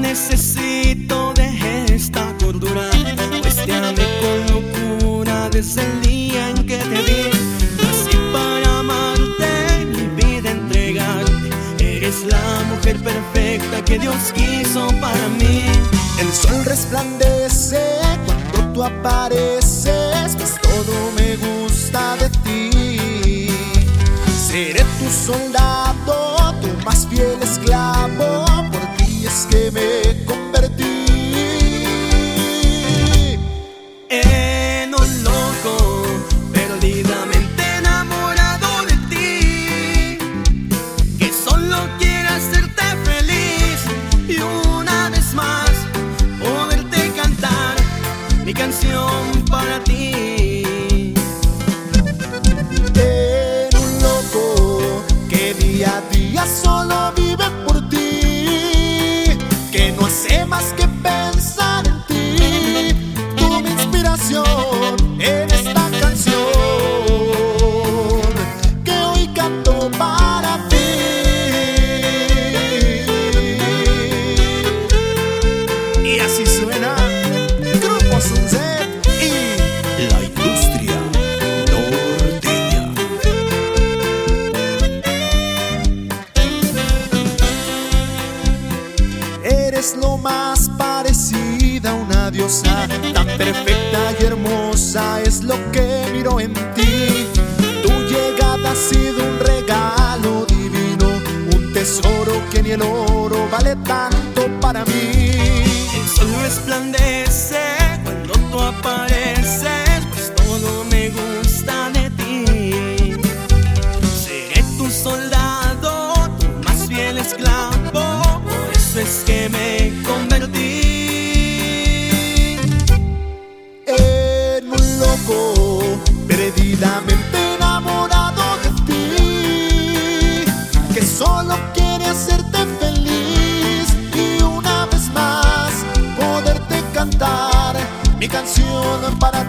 Necesito de esta cordura, te amé con locura desde perfecta que Dios quiso para mí. El sol resplandece cuando tú apareces, pues todo me gusta de ti. Seré tu soldado, tu más fiel esclavo, para ti. En un loco que día a día solo vive por ti, que no hace más que pensar en ti, mi inspiración Eres lo más parecida a una diosa, tan perfecta y hermosa es lo que miro en ti. Tu llegada ha sido un regalo divino, un tesoro que ni el oro vale tanto me convertí. en un loco perdidamente enamorado de ti que solo quiere hacerte feliz y una vez más poderte cantar mi canción para